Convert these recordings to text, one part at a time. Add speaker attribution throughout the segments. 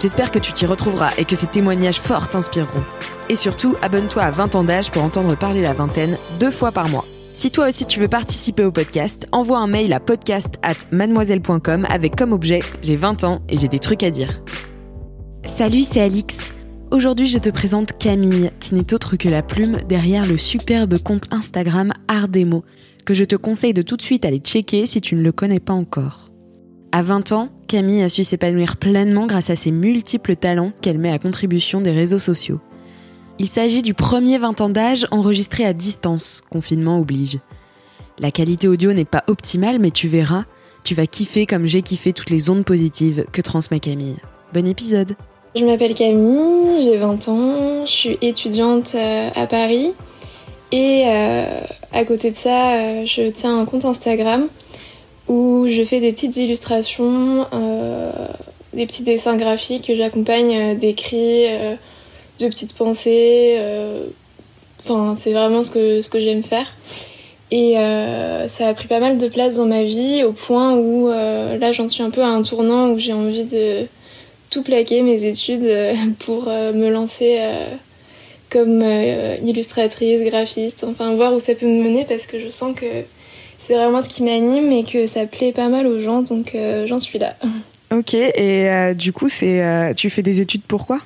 Speaker 1: J'espère que tu t'y retrouveras et que ces témoignages forts t'inspireront. Et surtout, abonne-toi à 20 ans d'âge pour entendre parler la vingtaine deux fois par mois. Si toi aussi tu veux participer au podcast, envoie un mail à podcast at mademoiselle.com avec comme objet J'ai 20 ans et j'ai des trucs à dire. Salut, c'est Alix. Aujourd'hui, je te présente Camille, qui n'est autre que la plume derrière le superbe compte Instagram Ardemo, que je te conseille de tout de suite aller checker si tu ne le connais pas encore. À 20 ans, Camille a su s'épanouir pleinement grâce à ses multiples talents qu'elle met à contribution des réseaux sociaux. Il s'agit du premier 20 ans d'âge enregistré à distance, confinement oblige. La qualité audio n'est pas optimale, mais tu verras, tu vas kiffer comme j'ai kiffé toutes les ondes positives que transmet Camille. Bon épisode
Speaker 2: Je m'appelle Camille, j'ai 20 ans, je suis étudiante euh, à Paris et euh, à côté de ça, euh, je tiens un compte Instagram où je fais des petites illustrations, euh, des petits dessins graphiques que j'accompagne euh, d'écrits, euh, de petites pensées. Enfin, c'est vraiment ce que, ce que j'aime faire. Et ça a pris pas mal de place dans ma vie au point où là j'en suis un peu à un tournant où j'ai envie de tout plaquer mes études pour me lancer comme illustratrice, graphiste, enfin voir où ça peut me mener parce que je sens que c'est vraiment ce qui m'anime et que ça plaît pas mal aux gens donc euh, j'en suis là.
Speaker 3: Ok, et euh, du coup, c'est, euh, tu fais des études pourquoi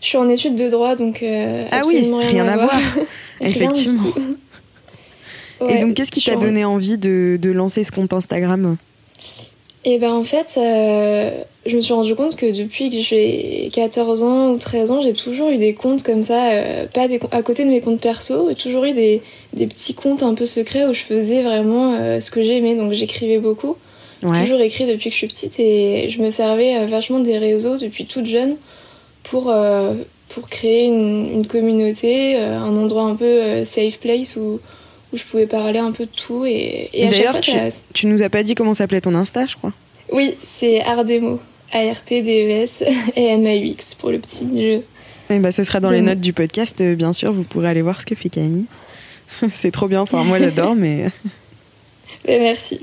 Speaker 2: Je suis en études de droit donc
Speaker 3: Ah oui,
Speaker 2: absolument
Speaker 3: rien à voir.
Speaker 2: Rien
Speaker 3: Effectivement. Et donc, qu'est-ce qui t'a
Speaker 2: en-
Speaker 3: donné envie de, de lancer ce compte Instagram?
Speaker 2: Et ben en fait, euh, je me suis rendu compte que depuis que j'ai 14 ans ou 13 ans, j'ai toujours eu des comptes comme ça, euh, pas des, à côté de mes comptes perso, j'ai toujours eu des, des petits comptes un peu secrets où je faisais vraiment euh, ce que j'aimais, donc j'écrivais beaucoup.
Speaker 3: Ouais.
Speaker 2: Toujours écrit depuis que je suis petite et je me servais vachement des réseaux depuis toute jeune pour, pour créer une, une communauté, un endroit un peu safe place où, où je pouvais parler un peu de tout. Et, et
Speaker 3: D'ailleurs, tu,
Speaker 2: ça,
Speaker 3: tu nous as pas dit comment s'appelait ton Insta, je crois.
Speaker 2: oui, c'est Ardemo. A-R-T-D-E-S et M-A-U-X pour le petit jeu.
Speaker 3: Eh ben, ce sera dans les notes du podcast, euh, bien sûr, vous pourrez aller voir ce que fait Camille. c'est trop bien, enfin moi j'adore, mais...
Speaker 2: Mais merci.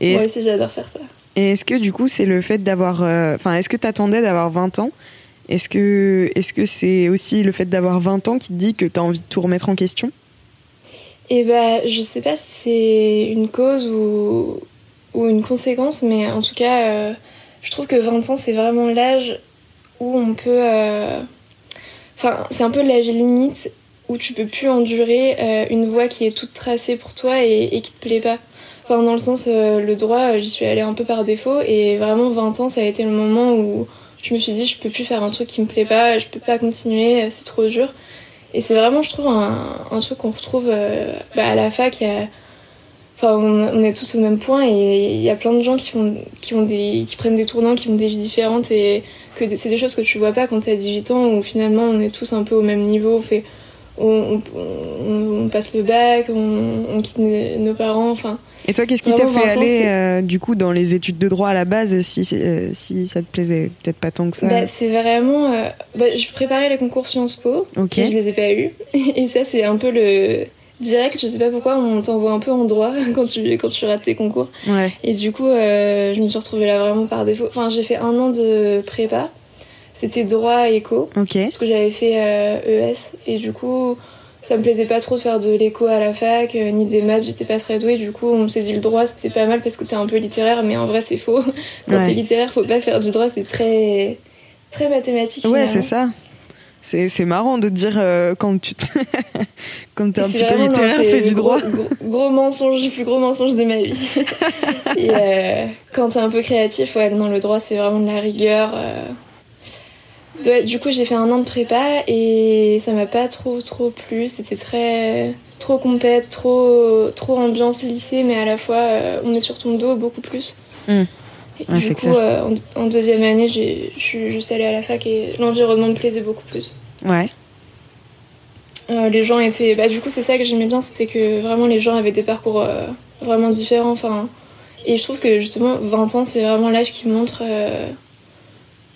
Speaker 3: Et
Speaker 2: Moi aussi, j'adore faire ça.
Speaker 3: et est-ce que du coup c'est le fait d'avoir... euh, Enfin, est-ce que t'attendais d'avoir 20 ans? Est-ce que est-ce que c'est aussi le fait d'avoir 20 ans qui te dit que t'as envie de tout remettre en question?
Speaker 2: Et bah, je sais pas si c'est une cause ou, ou une conséquence, mais en tout cas, euh, je trouve que 20 ans, c'est vraiment l'âge où on peut. euh, Enfin, c'est un peu l'âge limite où tu peux plus endurer euh, une voie qui est toute tracée pour toi et, et qui te plaît pas. Enfin, dans le sens, le droit, j'y suis allée un peu par défaut et vraiment 20 ans, ça a été le moment où je me suis dit, je peux plus faire un truc qui me plaît pas, je peux pas continuer, c'est trop dur. Et c'est vraiment, je trouve, un, truc qu'on retrouve euh, bah, à la fac. a- Enfin, on, est tous au même point et il y a plein de gens qui, font, qui, ont des, qui prennent des tournants, qui ont des vies différentes et que c'est des choses que tu vois pas quand t'as 18 ans où finalement on est tous un peu au même niveau. On, fait, on, on- on- passe le bac, on, quitte nos parents. Enfin,
Speaker 3: Et toi, qu'est-ce qui t'a fait
Speaker 2: 20 ans,
Speaker 3: aller euh, du coup dans les études de droit à la base si, euh, si ça te plaisait peut-être pas tant que ça?
Speaker 2: Bah, c'est vraiment. euh, bah, je préparais les concours Sciences Po
Speaker 3: Ok.
Speaker 2: et je les ai pas eus. Et ça, c'est un peu le direct. Je sais pas pourquoi on t'envoie un peu en droit quand tu, quand tu rates tes concours.
Speaker 3: Ouais.
Speaker 2: Et du coup, euh, je me suis retrouvée là vraiment par défaut. Enfin, j'ai fait un an de prépa. C'était droit éco,
Speaker 3: Ok.
Speaker 2: parce que j'avais fait ES. Et du coup, ça me plaisait pas trop de faire de l'écho à la fac, euh, ni des maths, j'étais pas très douée. Du coup, on me saisit le droit, c'était pas mal parce que t'es un peu littéraire, mais en vrai, c'est faux. Quand
Speaker 3: Ouais.
Speaker 2: t'es littéraire, faut pas faire du droit, c'est très, très mathématique.
Speaker 3: Ouais, c'est ça. C'est c'est marrant de dire euh, quand tu quand t'es un petit peu
Speaker 2: non,
Speaker 3: littéraire, fais du droit.
Speaker 2: Gros mensonge, le plus gros mensonge de ma vie. Et euh, quand t'es un peu créatif, ouais, non, le droit, c'est vraiment de la rigueur. Ouais, du coup, j'ai fait un an de prépa et ça m'a pas trop, trop plu. C'était très. trop compète, trop, trop ambiance lycée, mais à la fois, euh, on est sur ton dos beaucoup plus.
Speaker 3: Hmm.
Speaker 2: Et du coup, euh, en, en deuxième année, j'ai- je suis juste allée à la fac et l'environnement me plaisait beaucoup plus.
Speaker 3: Ouais.
Speaker 2: Euh, les gens étaient. Bah, du coup, c'est ça que j'aimais bien, c'était que vraiment les gens avaient des parcours vraiment différents. Enfin, et je trouve que justement, 20 ans, c'est vraiment l'âge qui montre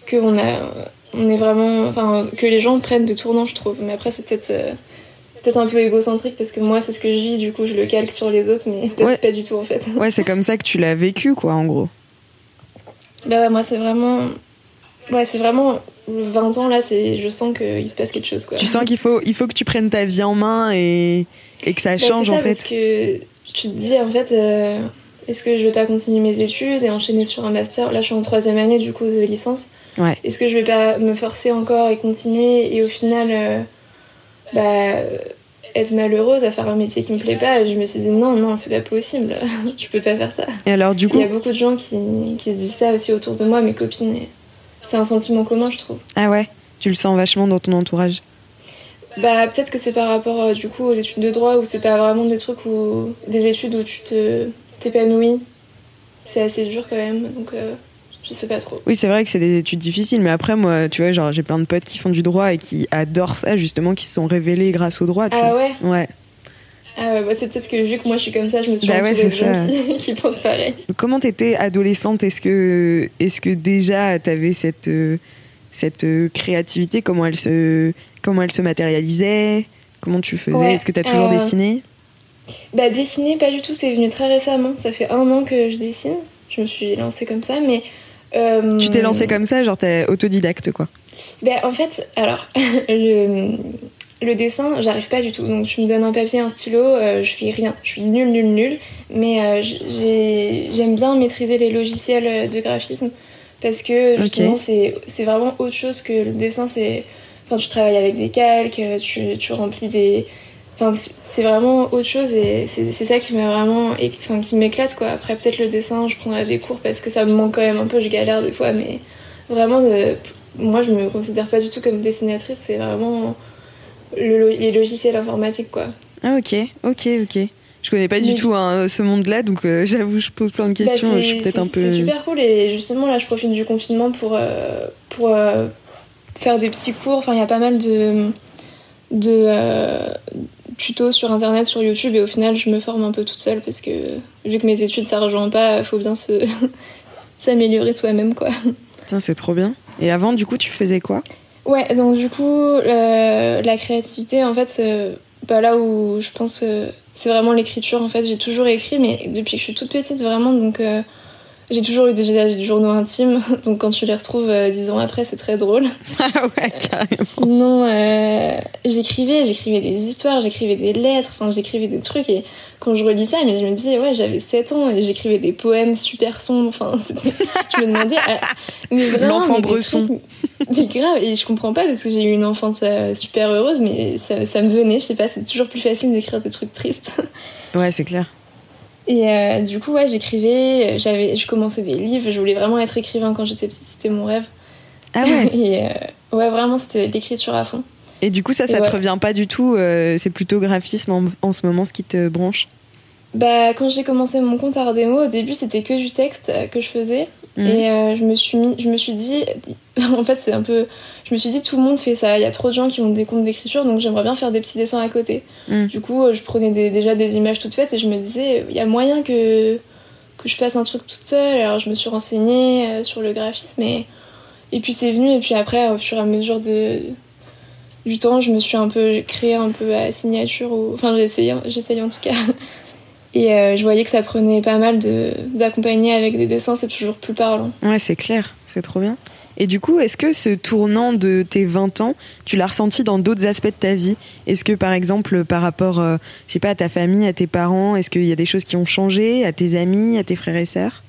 Speaker 2: que on a, on est vraiment. Enfin, que les gens prennent des tournants, je trouve. Mais après, c'est peut-être. euh, Peut-être un peu égocentrique parce que moi c'est ce que je vis, du coup je le calque sur les autres, mais peut-être
Speaker 3: Ouais.
Speaker 2: pas du tout en fait.
Speaker 3: Ouais, c'est comme ça que tu l'as vécu, quoi, en gros.
Speaker 2: Bah ouais, moi c'est vraiment. Ouais, c'est vraiment. 20 ans là, c'est... je sens qu'il se passe quelque chose quoi.
Speaker 3: Tu sens qu'il faut, il faut que tu prennes ta vie en main et, et que ça
Speaker 2: Bah,
Speaker 3: change,
Speaker 2: ça,
Speaker 3: en fait.
Speaker 2: Parce que tu te dis, en fait, euh, est-ce que je vais pas continuer mes études et enchaîner sur un master? Là, je suis en troisième année, du coup, de licence.
Speaker 3: Ouais.
Speaker 2: Est-ce que je vais pas me forcer encore et continuer et au final, euh, bah, être malheureuse à faire un métier qui me plaît pas Je me suis dit, non, non, c'est pas possible. je peux pas faire ça.
Speaker 3: Et alors, du
Speaker 2: Il
Speaker 3: coup,
Speaker 2: y a beaucoup de gens qui, qui se disent ça aussi autour de moi, mes copines. C'est un sentiment commun, je trouve.
Speaker 3: ah ouais, tu le sens vachement dans ton entourage.
Speaker 2: Bah peut-être que c'est par rapport euh, du coup aux études de droit où c'est pas vraiment des trucs où des études où tu te t'épanouis. C'est assez dur quand même, donc euh, je sais pas trop.
Speaker 3: Oui, c'est vrai que c'est des études difficiles, mais après, moi, tu vois, genre, j'ai plein de potes qui font du droit et qui adorent ça, justement, qui se sont révélés grâce au droit, tu
Speaker 2: Ah
Speaker 3: vois.
Speaker 2: ouais
Speaker 3: Ouais.
Speaker 2: Ah ouais, bah c'est peut-être que vu que moi je suis comme ça, je me suis
Speaker 3: Bah ouais,
Speaker 2: de
Speaker 3: c'est
Speaker 2: gens qui, qui pensent pareil.
Speaker 3: Comment t'étais adolescente? Est-ce que, est-ce que déjà t'avais cette, euh, cette euh, créativité? Comment elle se, comment elle se matérialisait? Comment tu faisais?
Speaker 2: Ouais,
Speaker 3: Est-ce que t'as toujours
Speaker 2: euh,
Speaker 3: dessiné?
Speaker 2: Bah dessiner pas du tout, c'est venu très récemment. Ça fait un an que je dessine. Je me suis lancée comme ça, mais... euh,
Speaker 3: Tu t'es lancée comme ça, genre t'es autodidacte, quoi.
Speaker 2: Bah, en fait, alors, le, le dessin, j'arrive pas du tout. Donc, tu me donnes un papier, un stylo, euh, je fais rien. Je suis nulle, nulle, nulle. Mais euh, j'ai- j'aime bien maîtriser les logiciels de graphisme parce que justement, c'est vraiment autre chose que le dessin. C'est. Enfin, tu travailles avec des calques, tu, tu remplis des. Enfin, c'est vraiment autre chose et c'est ça qui m'a vraiment. Enfin, qui m'éclate quoi. Après, peut-être le dessin, je prendrai des cours parce que ça me manque quand même un peu, je galère des fois, mais vraiment, de- moi je me considère pas du tout comme dessinatrice, c'est vraiment le les logiciels informatiques quoi.
Speaker 3: Ah ok, ok, ok. Je connais pas du
Speaker 2: Mais-
Speaker 3: tout hein, ce monde-là, donc euh, j'avoue, je pose plein de questions.
Speaker 2: Bah,
Speaker 3: je suis
Speaker 2: c'est-
Speaker 3: peut-être un
Speaker 2: c'est-
Speaker 3: peu.
Speaker 2: C'est super cool et justement là je profite du confinement pour, euh, pour euh, faire des petits cours. Enfin il y a pas mal de, de euh, tutos sur internet, sur YouTube et au final je me forme un peu toute seule parce que vu que mes études ça rejoint pas, faut bien se s'améliorer soi-même quoi.
Speaker 3: C'est trop bien. Et avant, du coup, tu faisais quoi?
Speaker 2: Ouais, donc du coup, euh, la créativité, en fait, c'est bah, là où je pense euh, c'est vraiment l'écriture. En fait, j'ai toujours écrit, mais depuis que je suis toute petite, vraiment. Donc, euh, j'ai toujours eu déjà des journaux intimes. Donc, quand tu les retrouves euh, dix ans après, c'est très drôle.
Speaker 3: Ah ouais, carrément.
Speaker 2: Sinon, euh, j'écrivais, j'écrivais des histoires, j'écrivais des lettres, enfin, j'écrivais des trucs. Et quand je relis ça, mais je me dis, ouais, j'avais 7 ans et j'écrivais des poèmes super sombres. Enfin, je me demandais, ah, mais vraiment,
Speaker 3: L'enfant
Speaker 2: des
Speaker 3: bresson.
Speaker 2: mais grave, et je comprends pas parce que j'ai eu une enfance euh, super heureuse, mais ça, ça me venait, je sais pas, c'est toujours plus facile d'écrire des trucs tristes.
Speaker 3: Ouais, c'est clair.
Speaker 2: Et euh, du coup, ouais, j'écrivais, j'avais, je commençais des livres, je voulais vraiment être écrivain quand j'étais petite, c'était mon rêve.
Speaker 3: Ah ouais.
Speaker 2: Et euh, ouais, vraiment, c'était l'écriture à fond.
Speaker 3: Et du coup, ça, ça
Speaker 2: Et
Speaker 3: te
Speaker 2: ouais.
Speaker 3: revient pas du tout. euh, c'est plutôt graphisme en, en ce moment, ce qui te branche?
Speaker 2: Bah, quand j'ai commencé mon compte Art Démo, au début c'était que du texte que je faisais.
Speaker 3: Mhm.
Speaker 2: Et je, me suis mis, je me suis dit, en fait c'est un peu. Je me suis dit, tout le monde fait ça. Il y a trop de gens qui ont des comptes d'écriture, donc j'aimerais bien faire des petits dessins à côté.
Speaker 3: Mhm.
Speaker 2: Du coup, euh, je prenais des- déjà des images toutes faites et je me disais, il y a moyen que, que je fasse un truc toute seule. Alors je me suis renseignée euh, sur le graphisme et, et puis c'est venu. Et puis après, au fur et à mesure de, du temps, je me suis un peu créé un peu à signature. Ou... Enfin, essayé, j'essayais en tout cas. Et euh, je voyais que ça prenait pas mal de- d'accompagner avec des dessins, c'est toujours plus parlant.
Speaker 3: Ouais, c'est clair. C'est trop bien. Et du coup, est-ce que ce tournant de tes 20 ans, tu l'as ressenti dans d'autres aspects de ta vie? Est-ce que par exemple, par rapport, euh, je sais pas, à ta famille, à tes parents, est-ce qu'il y a des choses qui ont changé, à tes amis, à tes frères et sœurs?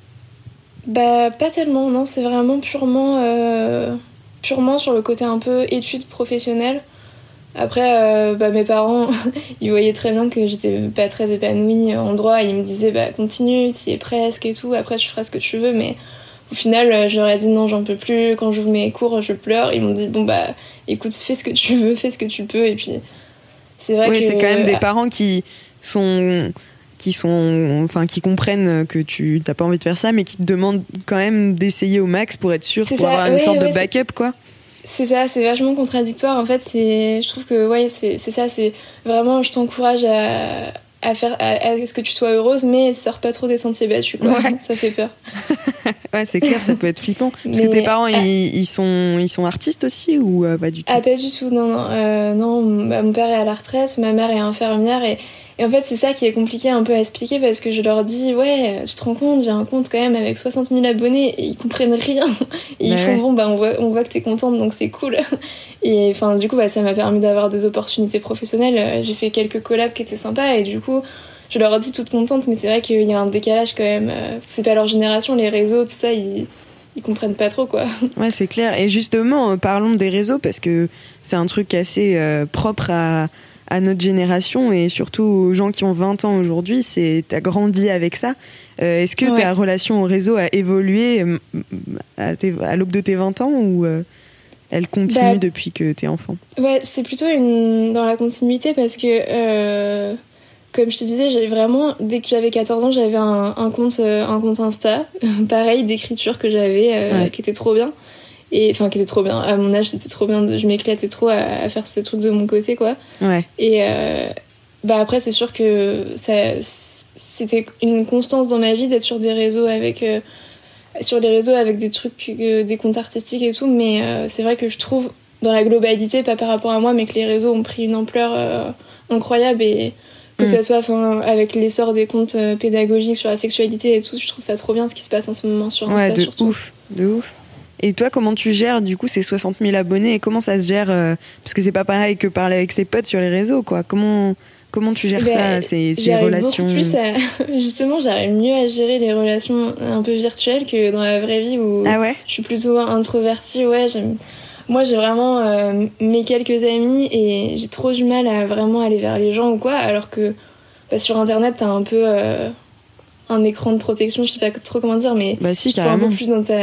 Speaker 2: Bah pas tellement, non. C'est vraiment purement, euh, purement sur le côté un peu études professionnelles. Après, euh, bah, mes parents, ils voyaient très bien que j'étais pas très épanouie en droit. Ils me disaient, bah continue, tu y es presque et tout. Après, tu feras ce que tu veux, mais au final, euh, je leur ai dit non, j'en peux plus. Quand j'ouvre mes cours, je pleure. Ils m'ont dit bon bah écoute, fais ce que tu veux, fais ce que tu peux. Et puis c'est vrai
Speaker 3: oui,
Speaker 2: que
Speaker 3: c'est quand même des parents qui sont qui sont enfin qui comprennent que tu t'as pas envie de faire ça mais qui te demandent quand même d'essayer au max pour être sûr pour
Speaker 2: ça.
Speaker 3: avoir une sorte de backup quoi
Speaker 2: c'est ça c'est vachement contradictoire en fait c'est je trouve que ouais c'est ça c'est vraiment je t'encourage à à faire à, ce que tu sois heureuse mais sors pas trop des sentiers battus quoi
Speaker 3: Ouais.
Speaker 2: ça fait peur
Speaker 3: ouais c'est clair ça peut être flippant parce
Speaker 2: Mais-
Speaker 3: que tes parents ils, ils sont ils sont artistes aussi ou euh, pas du tout?
Speaker 2: Ah, pas du tout, non, non. Euh, non bah, mon père est à la retraite, ma mère est infirmière et, et en fait, c'est ça qui est compliqué un peu à expliquer parce que je leur dis, ouais, tu te rends compte, j'ai un compte quand même avec 60 000 abonnés et ils comprennent rien. Et ils
Speaker 3: Ouais,
Speaker 2: font, bon, bah, on voit, on voit que t'es contente donc c'est cool. Et enfin, du coup, bah, ça m'a permis d'avoir des opportunités professionnelles. Euh, J'ai fait quelques collabs qui étaient sympas et du coup, je leur dis toute contente, mais c'est vrai qu'il y a un décalage quand même. Euh, C'est pas leur génération, les réseaux, tout ça, ils, ils comprennent pas trop quoi.
Speaker 3: Ouais, c'est clair. Et justement, euh, parlons des réseaux parce que c'est un truc assez euh, propre à, à notre génération et surtout aux gens qui ont 20 ans aujourd'hui. C'est t'as grandi avec ça. Euh, Est-ce que
Speaker 2: Ouais.
Speaker 3: ta relation au réseau a évolué à, à l'aube de tes 20 ans ou euh, elle continue
Speaker 2: Bah,
Speaker 3: depuis que t'es enfant?
Speaker 2: Ouais, c'est plutôt une... dans la continuité parce que, euh, comme je te disais, j'avais vraiment, dès que j'avais 14 ans, j'avais un, un compte, un compte Insta, pareil, d'écriture que j'avais,
Speaker 3: Ouais.
Speaker 2: qui était trop bien. Et enfin, qui était trop bien. À mon âge, c'était trop bien. de- Je m'éclatais trop à, à faire ces trucs de mon côté, quoi.
Speaker 3: Ouais.
Speaker 2: Et euh, bah après, c'est sûr que ça, c'était une constance dans ma vie d'être sur des réseaux avec. euh, sur les réseaux avec des trucs, euh, des comptes artistiques et tout, mais c'est vrai que je trouve, dans la globalité, pas par rapport à moi, mais que les réseaux ont pris une ampleur incroyable et que
Speaker 3: Mm.
Speaker 2: ça soit enfin, avec l'essor des comptes pédagogiques sur la sexualité et tout, je trouve ça trop bien ce qui se passe en ce moment sur Insta
Speaker 3: Ouais, de
Speaker 2: surtout.
Speaker 3: ouf, de ouf. Et toi, comment tu gères du coup ces 60 000 abonnés et comment ça se gère euh, Parce que c'est pas pareil que parler avec ses potes sur les réseaux, quoi. Comment comment tu gères
Speaker 2: Ben,
Speaker 3: ça, ces, ces relations
Speaker 2: plus à... Justement, j'arrive mieux à gérer les relations un peu virtuelles que dans la vraie vie où
Speaker 3: Ah ouais?
Speaker 2: je suis plutôt introvertie. Ouais, moi j'ai vraiment euh, mes quelques amis et j'ai trop du mal à vraiment aller vers les gens ou quoi, alors que bah, sur internet t'as un peu euh, un écran de protection, je sais pas trop comment dire, mais
Speaker 3: Bah si,
Speaker 2: tu te sens un peu plus dans ta,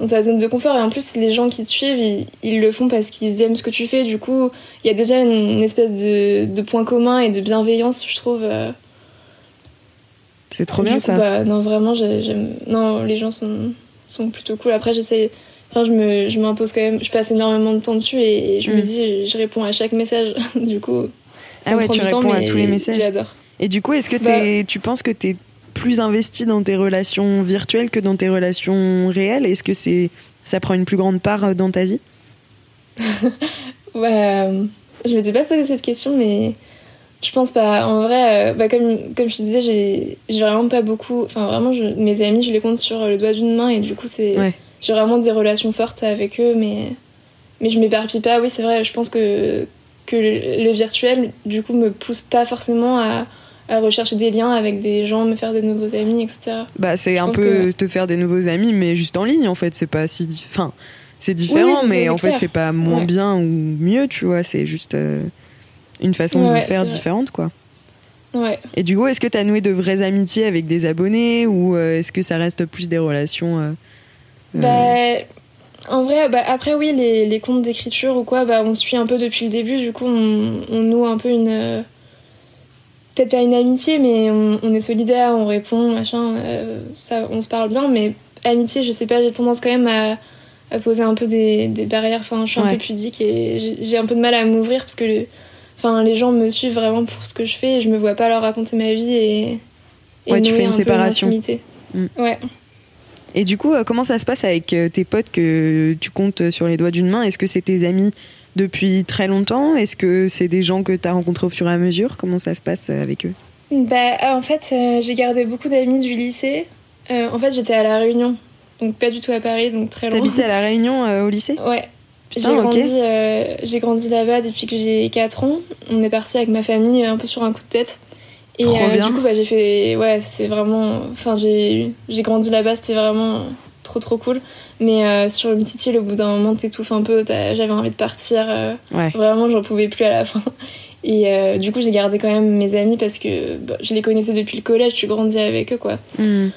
Speaker 2: dans ta zone de confort. Et en plus, les gens qui te suivent, ils, ils le font parce qu'ils aiment ce que tu fais. Du coup, il y a déjà une espèce de, de point commun et de bienveillance, je trouve. euh.
Speaker 3: C'est trop bien
Speaker 2: coup,
Speaker 3: ça.
Speaker 2: bah, non, vraiment, j'ai- j'aime. Non, les gens sont, sont plutôt cool. Après, j'essaie. Enfin, je me, je m'impose quand même. Je passe énormément de temps dessus et je me
Speaker 3: Mm.
Speaker 2: dis, je réponds à chaque message. du coup. ça
Speaker 3: Ah
Speaker 2: me
Speaker 3: ouais,
Speaker 2: prend
Speaker 3: tu
Speaker 2: du temps,
Speaker 3: réponds à tous les messages.
Speaker 2: J'adore.
Speaker 3: Et du coup, est-ce que
Speaker 2: Bah-
Speaker 3: tu penses que tu es plus investi dans tes relations virtuelles que dans tes relations réelles? Est-ce que c'est ça prend une plus grande part euh, dans ta vie?
Speaker 2: Euh, je m'étais pas posé cette question, mais je pense pas. En vrai, euh, bah, comme, comme je te disais, j'ai j'ai vraiment pas beaucoup. Enfin, vraiment, je- mes amis, je les compte sur le doigt d'une main et du coup, c'est
Speaker 3: Ouais.
Speaker 2: j'ai vraiment des relations fortes avec eux, mais, mais je m'éparpille pas. Oui, c'est vrai, je pense que, que le, le virtuel, du coup, me pousse pas forcément à, à rechercher des liens avec des gens, me faire de nouveaux amis, etc.
Speaker 3: Bah, c'est un peu
Speaker 2: que-
Speaker 3: te faire des nouveaux amis, mais juste en ligne en fait. C'est pas si. dif- Enfin, c'est différent,
Speaker 2: oui,
Speaker 3: mais en fait, c'est pas moins
Speaker 2: Ouais.
Speaker 3: bien ou mieux, tu vois. C'est juste euh, une façon de faire différente, quoi.
Speaker 2: Ouais.
Speaker 3: Et du coup, est-ce que tu as noué de vraies amitiés avec des abonnés ou euh, est-ce que ça reste plus des relations euh,
Speaker 2: Bah, en vrai, bah, après, oui, les, les comptes d'écriture ou quoi, bah, on suit un peu depuis le début. Du coup, on, on noue un peu une. Peut-être pas une amitié, mais on, on est solidaire, on répond, machin. euh, ça, on se parle bien, mais amitié, je sais pas, j'ai tendance quand même à, à poser un peu des, des barrières. Enfin, je suis un peu pudique et j'ai- un peu de mal à m'ouvrir parce que le- enfin, les gens me suivent vraiment pour ce que je fais et je me vois pas leur raconter ma vie et. et
Speaker 3: Ouais, tu fais une
Speaker 2: un
Speaker 3: séparation. Mm.
Speaker 2: Ouais.
Speaker 3: Et du coup, euh, comment ça se passe avec euh, tes potes que tu comptes sur les doigts d'une main? Est-ce que c'est tes amis depuis très longtemps Est-ce que c'est des gens que tu as rencontrés au fur et à mesure? Comment ça se passe euh, avec eux?
Speaker 2: Bah, en fait, euh, j'ai gardé beaucoup d'amis du lycée. Euh, en fait, j'étais à La Réunion donc pas du tout à Paris, donc très loin.
Speaker 3: T'habitais à La Réunion euh, au lycée?
Speaker 2: Ouais. J'ai grandi, euh, j'ai grandi là-bas depuis que j'ai 4 ans. On est parti avec ma famille un peu sur un coup de tête. Et
Speaker 3: Trop
Speaker 2: euh,
Speaker 3: bien.
Speaker 2: du coup, bah, j'ai fait. Ouais, c'est vraiment. Enfin, j'ai j'ai grandi là-bas, c'était vraiment trop trop cool. Mais euh, sur une petite île, au bout d'un moment, t'étouffes un peu. J'avais envie de partir. euh,
Speaker 3: Ouais.
Speaker 2: Vraiment, j'en pouvais plus à la fin. Et euh, du coup, j'ai gardé quand même mes amis parce que bah, je les connaissais depuis le collège, tu grandis avec eux, quoi.
Speaker 3: Hmm.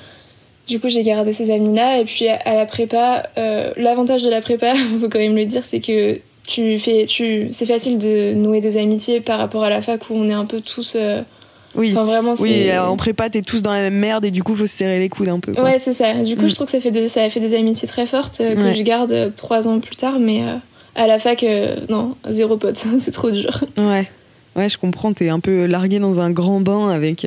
Speaker 2: Du coup, j'ai gardé ces amis-là. Et puis, à à la prépa, l'avantage de la prépa, faut quand même le dire, c'est que tu fais, tu, c'est facile de nouer des amitiés par rapport à la fac où on est un peu tous.
Speaker 3: Oui.
Speaker 2: Enfin, vraiment, c'est.
Speaker 3: Oui, en prépa, t'es tous dans la même merde et du coup, faut se serrer les coudes un peu. quoi.
Speaker 2: Ouais, c'est ça. Du coup,
Speaker 3: Mm.
Speaker 2: je trouve que ça, fait des, ça a fait des amitiés très fortes euh, que
Speaker 3: Ouais.
Speaker 2: je garde euh, trois ans plus tard. Mais euh, à la fac, non, zéro pote. c'est trop dur.
Speaker 3: Ouais. Ouais, je comprends. T'es un peu largué dans un grand bain avec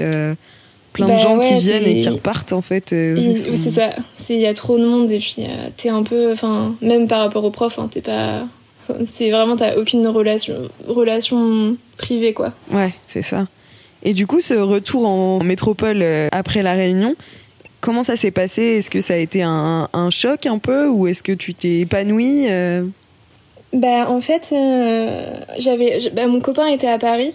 Speaker 3: plein de
Speaker 2: Bah
Speaker 3: gens qui viennent et qui repartent en fait. son-
Speaker 2: oui, c'est ça. Il y a trop de monde et puis t'es un peu. Enfin, même par rapport aux profs, hein, t'es pas. C'est vraiment, t'as aucune relation, relation privée, quoi.
Speaker 3: Ouais, c'est ça. Et du coup, ce retour en métropole euh, après la Réunion, comment ça s'est passé? Est-ce que ça a été un, choc un peu? Ou est-ce que tu t'es épanoui euh?
Speaker 2: Bah en fait, euh, j'avais, bah, mon copain était à Paris.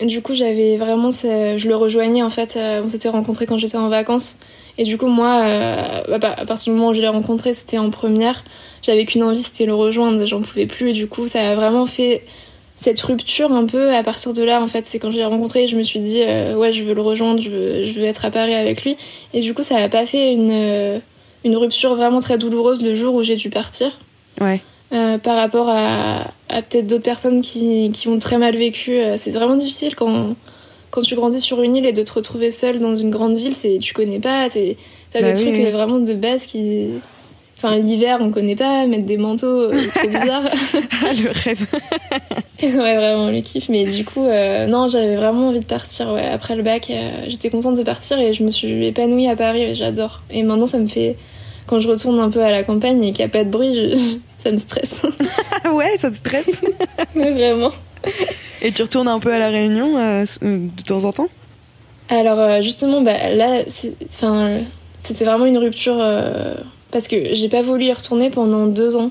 Speaker 2: Du coup, j'avais vraiment, je le rejoignais en fait. on s'était rencontrés quand j'étais en vacances. Et du coup, moi, euh, bah, à partir du moment où je l'ai rencontré, c'était en première. J'avais qu'une envie, c'était le rejoindre. J'en pouvais plus. Et du coup, ça a vraiment fait cette rupture un peu. À partir de là, en fait, c'est quand je l'ai rencontré, je me suis dit, euh, ouais, je veux le rejoindre, je veux, je veux être à Paris avec lui. Et du coup, ça a pas fait une, euh, une rupture vraiment très douloureuse le jour où j'ai dû partir.
Speaker 3: Ouais.
Speaker 2: Euh, par rapport à, à peut-être d'autres personnes qui, qui ont très mal vécu. C'est vraiment difficile quand, quand tu grandis sur une île et de te retrouver seule dans une grande ville. C'est, tu connais pas, t'as
Speaker 3: Bah
Speaker 2: des
Speaker 3: oui,
Speaker 2: trucs
Speaker 3: oui.
Speaker 2: vraiment de base qui. Enfin, l'hiver, on connaît pas, mettre des manteaux, euh, trop bizarre.
Speaker 3: Ah, le rêve.
Speaker 2: ouais, vraiment, le kiff. Mais du coup, euh, non, j'avais vraiment envie de partir. Ouais. Après le bac, euh, j'étais contente de partir et je me suis épanouie à Paris et j'adore. Et maintenant, ça me fait. Quand je retourne un peu à la campagne et qu'il n'y a pas de bruit, je- ça me stresse.
Speaker 3: Ah ouais, ça te stresse?
Speaker 2: Ouais, vraiment.
Speaker 3: Et tu retournes un peu à la Réunion euh, de temps en temps?
Speaker 2: Alors justement, bah, là, c'est- c'était vraiment une rupture parce que j'ai pas voulu y retourner pendant deux ans.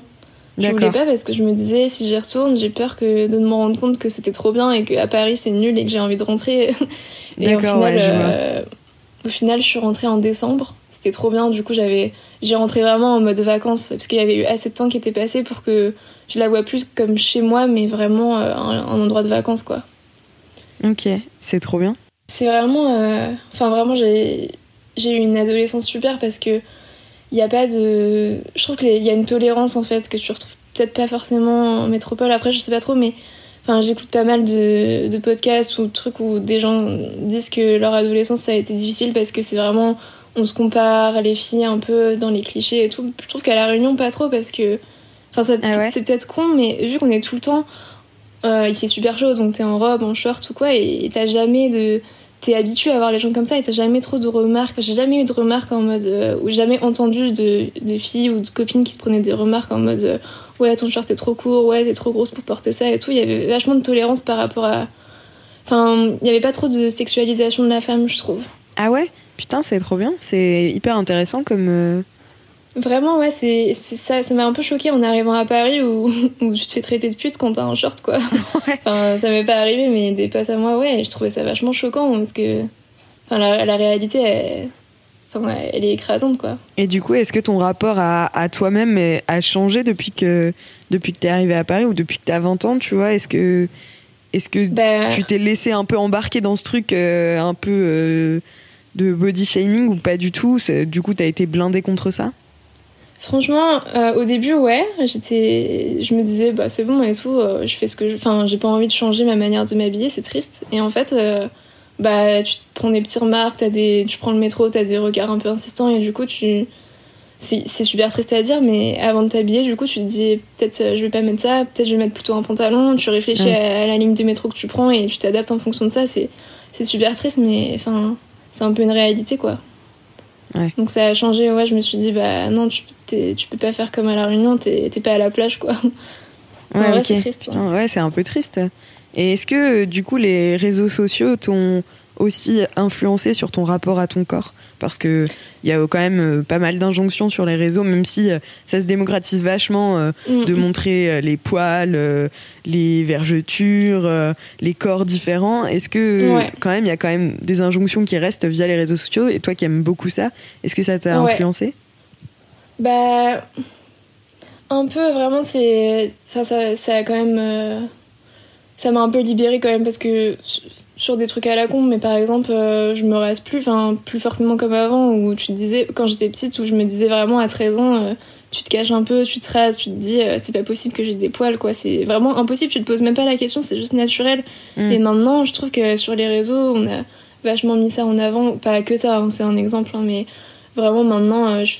Speaker 2: Je voulais pas parce que je me disais si j'y retourne, j'ai peur que de me rendre compte que c'était trop bien et qu'à Paris c'est nul et que j'ai envie de rentrer. et au final,
Speaker 3: ouais, je
Speaker 2: euh, au final, je suis rentrée en décembre. C'était trop bien. Du coup, j'avais, j'ai rentré vraiment en mode vacances parce qu'il y avait eu assez de temps qui était passé pour que je la vois plus comme chez moi, mais vraiment euh, un, un endroit de vacances quoi.
Speaker 3: Ok, c'est trop bien.
Speaker 2: C'est vraiment. euh, Enfin, vraiment, j'ai j'ai eu une adolescence super parce que il n'y a pas de. Je trouve qu'il y a une tolérance en fait que tu retrouves peut-être pas forcément en métropole. Après, je sais pas trop, mais. Enfin, j'écoute pas mal de, de podcasts ou de trucs où des gens disent que leur adolescence ça a été difficile parce que c'est vraiment. On se compare les filles un peu dans les clichés et tout. Je trouve qu'à La Réunion, pas trop parce que. Enfin, ça-
Speaker 3: Ah ouais
Speaker 2: c'est peut-être con, mais vu qu'on est tout le temps. euh, il fait super chaud, donc t'es en robe, en short ou quoi, et et t'as jamais de t'es habitué à voir les gens comme ça et t'as jamais trop de remarques. J'ai jamais eu de remarques en mode. euh, ou jamais entendu de, filles ou de copines qui se prenaient des remarques en mode euh, Ouais, ton short est trop court, ouais, t'es trop grosse pour porter ça et tout. Il y avait vachement de tolérance par rapport à. Enfin, il y avait pas trop de sexualisation de la femme, je trouve.
Speaker 3: Ah ouais? Putain, c'est trop bien. C'est hyper intéressant comme.
Speaker 2: Vraiment, ouais, c'est ça. Ça m'a un peu choqué en arrivant à Paris où, où tu te fais traiter de pute quand t'as un short, quoi. Enfin, ça m'est pas arrivé, mais des potes à moi, ouais, je trouvais ça vachement choquant parce que. Enfin, la, la réalité, elle, enfin, elle est écrasante, quoi.
Speaker 3: Et du coup, est-ce que ton rapport à, à toi-même a changé depuis que, depuis que t'es arrivé à Paris ou depuis que t'as 20 ans, tu vois? Est-ce que, est-ce que
Speaker 2: Bah,
Speaker 3: tu t'es laissé un peu embarquer dans ce truc euh, un peu euh, de body shaming ou pas du tout? Du coup, t'as été blindé contre ça?
Speaker 2: Franchement, euh, au début, ouais, j'étais. Je me disais, bah, c'est bon et tout, euh, je fais ce que je. Enfin, j'ai pas envie de changer ma manière de m'habiller, c'est triste. Et en fait, euh, bah, tu te prends des petites remarques, t'as des... tu prends le métro, t'as des regards un peu insistants et du coup, tu. C'est c'est super triste à dire, mais avant de t'habiller, du coup, tu te dis peut-être euh, je vais pas mettre ça, peut-être je vais mettre plutôt un pantalon. Tu réfléchis
Speaker 3: Ouais.
Speaker 2: à, à la ligne de métro que tu prends et tu t'adaptes en fonction de ça. C'est c'est super triste, mais enfin, c'est un peu une réalité quoi.
Speaker 3: Ouais.
Speaker 2: Donc ça a changé. Ouais, je me suis dit bah non, tu, tu peux pas faire comme à la Réunion, t'es pas à la plage quoi. Vrai, c'est triste.
Speaker 3: Putain, ouais, c'est un peu triste. Et est-ce que, euh, du coup, les réseaux sociaux t'ont aussi influencer sur ton rapport à ton corps Parce que il y a quand même euh, pas mal d'injonctions sur les réseaux, même si euh, ça se démocratise vachement mm. de montrer les poils, les vergetures, les corps différents. Est-ce que quand même il y a quand même des injonctions qui restent via les réseaux sociaux Et toi qui aimes beaucoup ça, est-ce que ça t'a influencé?
Speaker 2: Bah un peu vraiment c'est ça, ça, a quand même ça m'a un peu libérée quand même parce que sur des trucs à la con, mais par exemple, euh, je me reste plus, enfin, plus forcément comme avant, où tu te disais, quand j'étais petite, où je me disais vraiment à 13 ans, euh, tu te caches un peu, tu te rases, tu te dis, euh, c'est pas possible que j'ai des poils, quoi. C'est vraiment impossible, tu te poses même pas la question, c'est juste naturel. Mm. Et maintenant, je trouve que sur les réseaux, on a vachement mis ça en avant, pas que ça, hein, c'est un exemple, hein, mais vraiment maintenant, je,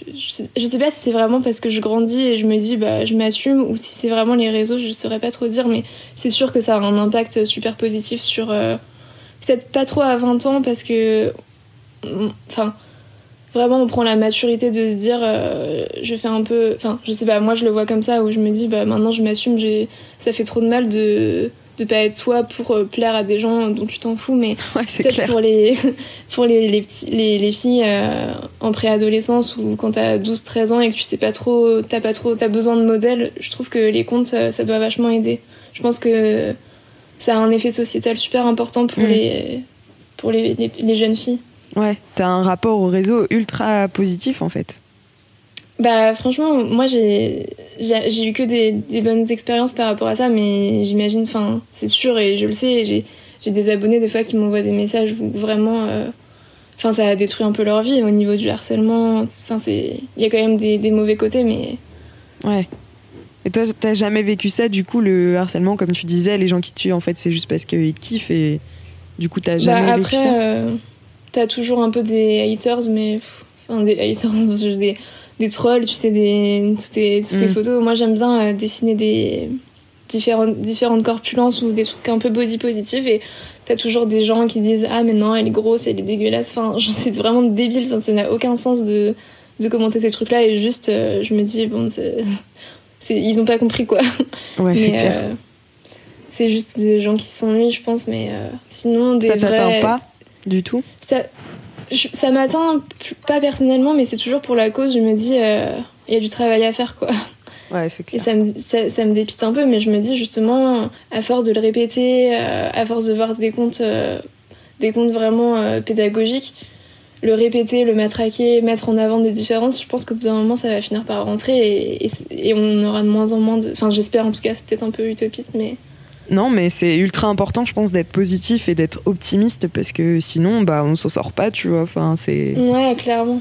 Speaker 2: je, sais pas si c'est vraiment parce que je grandis et je me dis bah je m'assume ou si c'est vraiment les réseaux, je saurais pas trop dire, mais c'est sûr que ça a un impact super positif sur euh, peut-être pas trop à 20 ans parce que enfin vraiment on prend la maturité de se dire euh, je fais un peu enfin je sais pas moi je le vois comme ça où je me dis bah maintenant je m'assume ça fait trop de mal de de pas être soi pour euh, plaire à des gens dont tu t'en fous mais
Speaker 3: peut-être
Speaker 2: pour les pour les les, petits, les, les filles euh, en préadolescence ou quand t'as 12 13 ans et que tu sais pas trop t'as pas trop t'as besoin de modèles je trouve que les comptes ça doit vachement aider. Je pense que ça a un effet sociétal super important pour mm. les pour les, les, les jeunes filles
Speaker 3: ouais t'as un rapport au réseau ultra positif en fait
Speaker 2: bah franchement, moi j'ai eu que des, des, bonnes expériences par rapport à ça, mais j'imagine, enfin c'est sûr et je le sais, j'ai des abonnés des fois qui m'envoient des messages où vraiment, euh, enfin ça a détruit un peu leur vie au niveau du harcèlement. Enfin il y a quand même des, des, mauvais côtés, mais
Speaker 3: ouais. Et toi, t'as jamais vécu ça du coup le harcèlement, comme tu disais, les gens qui tuent en fait c'est juste parce qu'ils kiffent et du coup t'as jamais
Speaker 2: bah,
Speaker 3: vécu ça?
Speaker 2: Après, euh, t'as toujours un peu des haters, mais enfin des haters, des des trolls, tu sais, des, toutes, tes, toutes mm. photos. Moi, j'aime bien euh, dessiner des différentes, différentes corpulences ou des trucs un peu body positive et t'as toujours des gens qui disent Ah, mais non, elle est grosse, elle est dégueulasse. Enfin, c'est vraiment débile, ça n'a aucun sens de, de commenter ces trucs-là et juste, euh, je me dis, bon, c'est, ils ont pas compris quoi.
Speaker 3: Ouais, c'est clair.
Speaker 2: Euh, c'est juste des gens qui s'ennuient, je pense, mais sinon, des
Speaker 3: Ça t'atteint pas du tout?
Speaker 2: Ça, ça m'atteint pas personnellement, mais c'est toujours pour la cause. Je me dis, euh, il y a du travail à faire, quoi.
Speaker 3: Ouais, c'est clair.
Speaker 2: Et ça me, ça, me dépite un peu, mais je me dis justement, à force de le répéter, euh, à force de voir des comptes, euh, des comptes vraiment pédagogiques, le répéter, le matraquer, mettre en avant des différences, je pense qu'au bout d'un moment, ça va finir par rentrer et, et, et, on aura de moins en moins de. Enfin, j'espère en tout cas, c'est peut-être un peu utopiste, mais.
Speaker 3: Non, mais c'est ultra important, je pense, d'être positif et d'être optimiste parce que sinon, bah, on s'en sort pas, tu vois. Enfin, c'est.
Speaker 2: Ouais, clairement.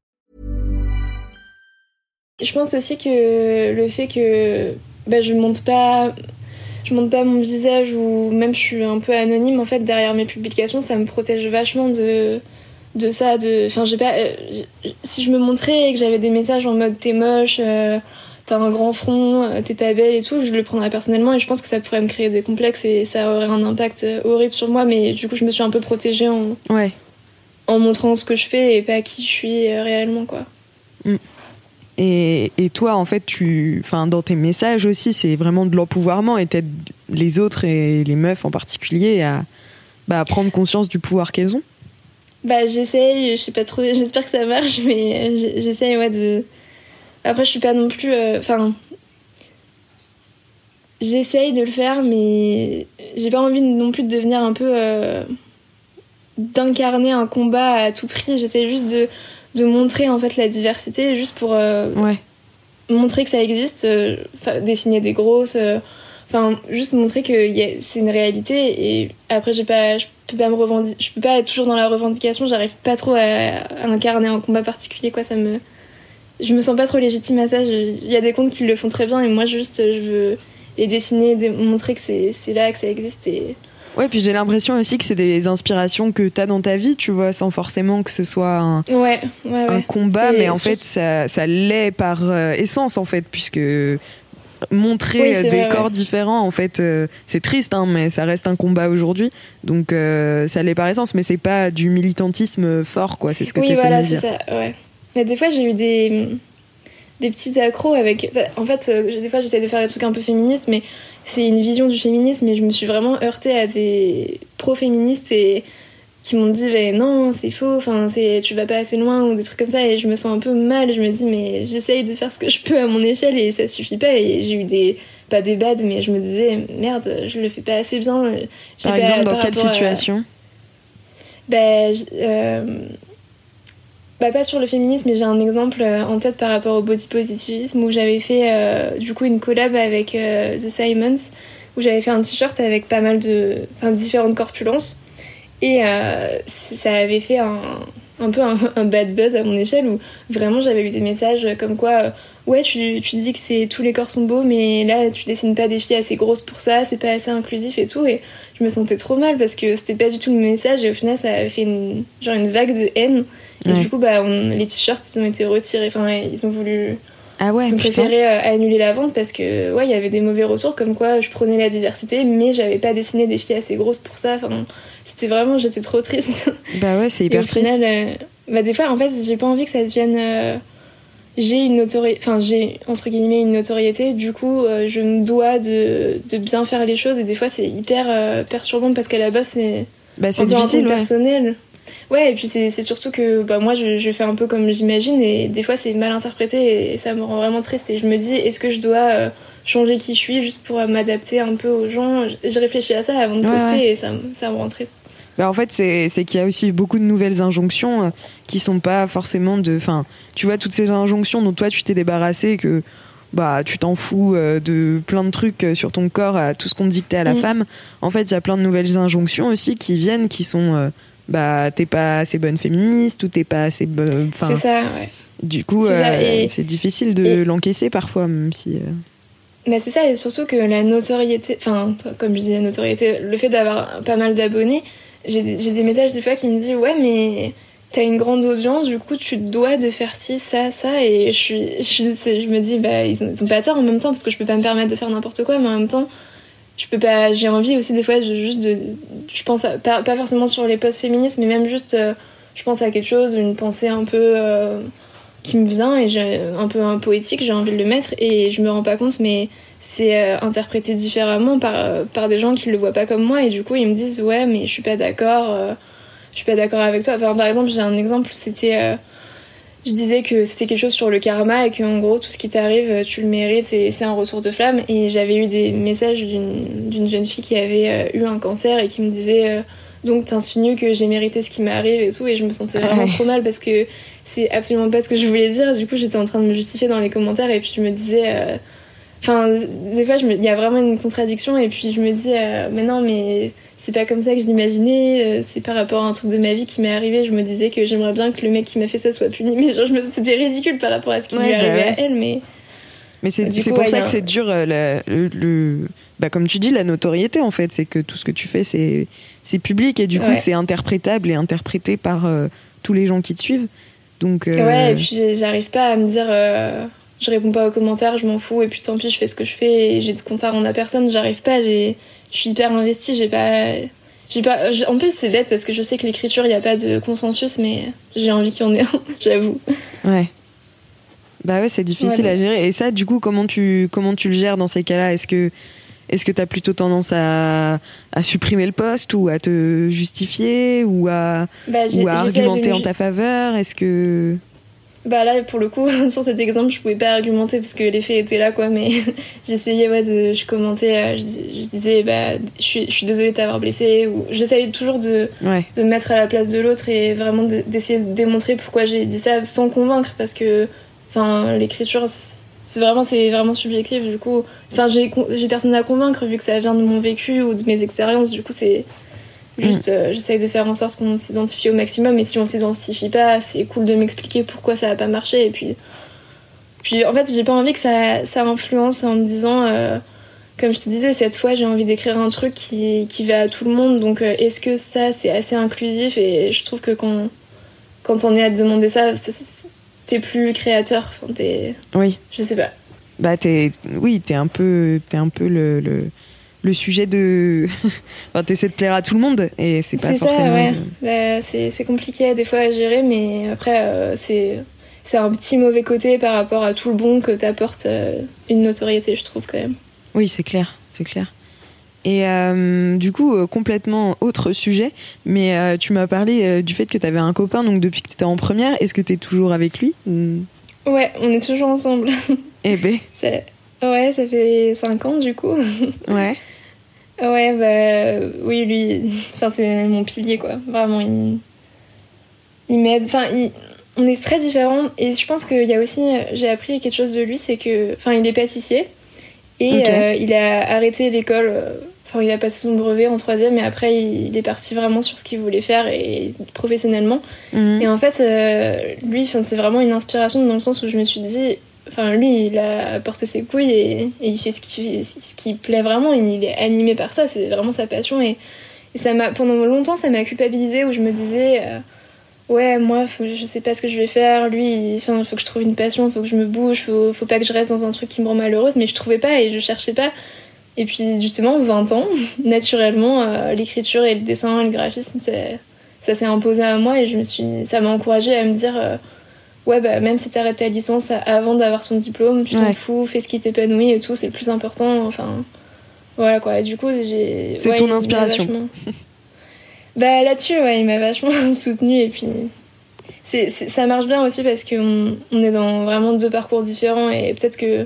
Speaker 2: Je pense aussi que le fait que bah, je monte pas je monte pas mon visage ou même je suis un peu anonyme en fait derrière mes publications, ça me protège vachement de de ça de enfin j'ai pas euh, si je me montrais et que j'avais des messages en mode t'es moche euh, t'as un grand front euh, t'es pas belle et tout je le prendrais personnellement et je pense que ça pourrait me créer des complexes et ça aurait un impact horrible sur moi mais du coup je me suis un peu protégée en
Speaker 3: ouais
Speaker 2: en montrant ce que je fais et pas qui je suis réellement quoi
Speaker 3: mm. Et, toi en fait tu enfin dans tes messages aussi c'est vraiment de l'empouvoirment et t'aides les autres et les meufs en particulier à, bah, prendre conscience du pouvoir qu'elles ont
Speaker 2: bah j'essaye, je sais pas trop, j'espère que ça marche, mais j'essaye ouais de. Après je suis pas non plus, euh, enfin, j'essaye de le faire, mais j'ai pas envie non plus de devenir un peu euh, d'incarner un combat à tout prix. J'essaye juste de, de montrer en fait la diversité, juste pour euh,
Speaker 3: ouais.
Speaker 2: montrer que ça existe, dessiner des grosses enfin juste montrer que c'est une réalité et après j'ai pas je peux pas me revendiquer je peux pas être toujours dans la revendication j'arrive pas trop à, incarner un combat particulier quoi ça me je me sens pas trop légitime à ça il y a des comptes qui le font très bien et moi juste je veux les dessiner montrer que c'est là que ça existe et
Speaker 3: Ouais, puis j'ai l'impression aussi que c'est des inspirations que tu as dans ta vie, tu vois, sans forcément que ce soit un,
Speaker 2: ouais, ouais,
Speaker 3: un combat, mais en fait, ça, ça l'est par euh, essence, en fait, puisque montrer des corps différents, en fait, euh, c'est triste, hein, mais ça reste un combat aujourd'hui. Donc, euh, ça l'est par essence, mais c'est pas du militantisme fort, quoi. C'est ce que
Speaker 2: oui,
Speaker 3: tu
Speaker 2: voilà,
Speaker 3: de dire.
Speaker 2: Ça, ouais. Mais des fois, j'ai eu des, des petits accros avec. En fait, des fois, j'essaie de faire des trucs un peu féministes, mais c'est une vision du féminisme et je me suis vraiment heurtée à des pro-féministes et qui m'ont dit mais non c'est faux enfin c'est tu vas pas assez loin ou des trucs comme ça. Et je me sens un peu mal. Je me dis mais j'essaye de faire ce que je peux à mon échelle et ça suffit pas. Et j'ai eu des pas des bads mais je me disais merde je le fais pas assez bien.
Speaker 3: Par exemple dans quelle situation?
Speaker 2: Ben euh, bah, pas sur le féminisme, mais j'ai un exemple euh, en tête par rapport au body positivisme où j'avais fait euh, du coup une collab avec euh, The Simons où j'avais fait un t-shirt avec pas mal de différentes corpulences. Et ça avait fait un, un peu un, bad buzz à mon échelle où vraiment j'avais eu des messages comme quoi ouais tu, tu dis que c'est tous les corps sont beaux mais là tu dessines pas des filles assez grosses pour ça c'est pas assez inclusif et tout. Et je me sentais trop mal parce que c'était pas du tout le message et au final ça avait fait une, genre une vague de haine et du coup, bah, les t-shirts, ils ont été retirés. Enfin, ils ont voulu.
Speaker 3: Ah ouais,
Speaker 2: ils ont préféré euh, annuler la vente parce que ouais, il y avait des mauvais retours comme quoi je prenais la diversité, mais j'avais pas dessiné des filles assez grosses pour ça. Enfin, c'était vraiment, j'étais trop triste.
Speaker 3: Bah ouais, c'est hyper
Speaker 2: Et au final, euh, bah des fois, en fait, j'ai pas envie que ça devienne. Euh, j'ai une notoriété, enfin j'ai entre guillemets une notoriété. Du coup, je me dois de, de, bien faire les choses et des fois c'est hyper perturbant parce qu'à la base c'est.
Speaker 3: Bah c'est difficile,
Speaker 2: ouais. personnel. Ouais, et puis c'est surtout que bah, moi je, je, fais un peu comme j'imagine et des fois c'est mal interprété et ça me rend vraiment triste. Et je me dis, est-ce que je dois euh, changer qui je suis juste pour m'adapter un peu aux gens? Je réfléchis à ça avant de poster et ça, ça me rend triste.
Speaker 3: Bah en fait, c'est qu'il y a aussi beaucoup de nouvelles injonctions euh, qui sont pas forcément de. Enfin, tu vois, toutes ces injonctions dont toi tu t'es débarrassé, que bah tu t'en fous euh, de plein de trucs sur ton corps, à tout ce qu'on dictait à la mm. femme. En fait, il y a plein de nouvelles injonctions aussi qui viennent, qui sont bah t'es pas assez bonne féministe ou t'es pas assez bonne.
Speaker 2: C'est ça, ouais.
Speaker 3: Du coup, c'est euh, difficile de l'encaisser parfois, même si.
Speaker 2: Euh... c'est ça, et surtout que la notoriété, enfin, comme je disais, la notoriété, le fait d'avoir pas mal d'abonnés, j'ai des messages des fois qui me disent Ouais, mais t'as une grande audience, du coup, tu dois de faire ci, ça, ça, et je, je, je me dis Bah, ils ont, ils ont pas tort en même temps, parce que je peux pas me permettre de faire n'importe quoi, mais en même temps, je peux pas j'ai envie aussi des fois de, juste de je pense à, pas, forcément sur les posts féministes mais même juste euh, je pense à quelque chose une pensée un peu euh, qui me vient et un peu un poétique j'ai envie de le mettre et je me rends pas compte mais c'est euh, interprété différemment par par des gens qui le voient pas comme moi et du coup ils me disent ouais mais je suis pas d'accord je suis pas d'accord avec toi. Enfin par exemple j'ai un exemple c'était je disais que c'était quelque chose sur le karma et qu'en gros tout ce qui t'arrive tu le mérites et c'est un retour de flamme. Et j'avais eu des messages d'une jeune fille qui avait euh, eu un cancer et qui me disait euh, donc t'insinues que j'ai mérité ce qui m'arrive et tout et je me sentais vraiment trop mal parce que c'est absolument pas ce que je voulais dire. Du coup j'étais en train de me justifier dans les commentaires et puis je me disais euh, enfin des fois il y a vraiment une contradiction et puis je me dis mais non mais c'est pas comme ça que je l'imaginais, euh, c'est par rapport à un truc de ma vie qui m'est arrivé, je me disais que j'aimerais bien que le mec qui m'a fait ça soit puni, mais genre, c'était ridicule par rapport à ce qui lui est bah arrivé à elle, mais.
Speaker 3: Mais c'est pour ça que c'est dur, euh, le, bah, comme tu dis, la notoriété en fait, c'est que tout ce que tu fais c'est public et du coup c'est interprétable et interprété par euh, tous les gens qui te suivent. Donc,
Speaker 2: Ouais, et puis j'arrive pas à me dire je réponds pas aux commentaires, je m'en fous et puis tant pis, je fais ce que je fais et j'ai de compte à rendre à personne, j'arrive pas, je suis hyper investie, j'ai pas. J'ai pas... En plus, c'est bête parce que je sais que l'écriture, il n'y a pas de consensus, mais j'ai envie qu'il y en ait un, j'avoue.
Speaker 3: Ouais. Bah ouais, c'est difficile à gérer. Et ça, du coup, comment tu, comment tu le gères dans ces cas-là? Est-ce que est-ce que tu as plutôt tendance à, à, supprimer le poste ou à te justifier ou à,
Speaker 2: bah,
Speaker 3: ou à argumenter en ta faveur? Est-ce que
Speaker 2: bah là, pour le coup, sur cet exemple, je pouvais pas argumenter parce que les faits étaient là, quoi. Mais j'essayais, ouais, de, je commentais, euh, je, disais, bah, je suis, je suis désolée de t'avoir blessé. Ou j'essayais toujours de, de me mettre à la place de l'autre et vraiment d'essayer de démontrer pourquoi j'ai dit ça sans convaincre parce que, enfin, l'écriture, c'est vraiment, c'est vraiment subjectif. Du coup, enfin, j'ai personne à convaincre vu que ça vient de mon vécu ou de mes expériences. Du coup, c'est Juste, mm. euh, j'essaye de faire en sorte qu'on s'identifie au maximum. Et si on s'identifie pas, c'est cool de m'expliquer pourquoi ça a pas marché. Et puis, puis en fait, j'ai pas envie que ça, ça influence en me disant euh, comme je te disais, cette fois, j'ai envie d'écrire un truc qui, qui va à tout le monde. Donc, euh, est-ce que ça, c'est assez inclusif? Et je trouve que quand, quand on est à te demander ça, t'es plus créateur. Enfin, t'es...
Speaker 3: Oui.
Speaker 2: Je sais pas.
Speaker 3: Bah, t'es, oui, t'es un peu, t'es un peu le, le, le sujet de. enfin, t'essaies de plaire à tout le monde et c'est pas
Speaker 2: c'est
Speaker 3: forcément.
Speaker 2: Ça, ouais. Bah, c'est, c'est compliqué des fois à gérer, mais après, euh, c'est, c'est un petit mauvais côté par rapport à tout le bon que t'apporte euh, une notoriété, je trouve quand même.
Speaker 3: Oui, c'est clair, c'est clair. Et euh, du coup, complètement autre sujet, mais tu m'as parlé du fait que tu avais un copain donc depuis que tu étais en première. Est-ce que tu es toujours avec lui ou...
Speaker 2: Ouais, on est toujours ensemble.
Speaker 3: Eh ben.
Speaker 2: Ouais, ça fait 5 ans du coup.
Speaker 3: Ouais.
Speaker 2: Ouais, bah oui, lui, enfin, c'est mon pilier quoi. Vraiment, il, il m'aide. Enfin, il... on est très différents et je pense qu'il y a aussi, j'ai appris quelque chose de lui, c'est que, enfin, il est pâtissier. Et euh, il a arrêté l'école, euh, enfin il a passé son brevet en troisième et après il est parti vraiment sur ce qu'il voulait faire et professionnellement.
Speaker 3: Mhm.
Speaker 2: Et en fait, euh, lui, c'est vraiment une inspiration dans le sens où je me suis dit, enfin lui, il a porté ses couilles et, il fait ce qui, ce plaît vraiment. Il, est animé par ça, c'est vraiment sa passion et, ça m'a, pendant longtemps, ça m'a culpabilisé où je me disais. euh, Ouais, moi, faut, je sais pas ce que je vais faire. Lui, il faut que je trouve une passion, faut que je me bouge, faut, faut pas que je reste dans un truc qui me rend malheureuse. Mais je trouvais pas et je cherchais pas. Et puis, justement, 20 ans, naturellement, euh, l'écriture et le dessin et le graphisme, ça, ça s'est imposé à moi et je me suis, ça m'a encouragée à me dire euh, Ouais, bah, même si t'arrêtes ta licence avant d'avoir ton diplôme, tu t'en
Speaker 3: Ouais.
Speaker 2: fous, fais ce qui t'épanouit et tout, c'est le plus important. Enfin, voilà quoi. Et du coup, j'ai.
Speaker 3: C'est
Speaker 2: ouais,
Speaker 3: ton inspiration.
Speaker 2: vachement- Bah là-dessus, ouais, il m'a vachement soutenu et puis c'est- ça marche bien aussi parce qu'on on est dans vraiment deux parcours différents et peut-être que.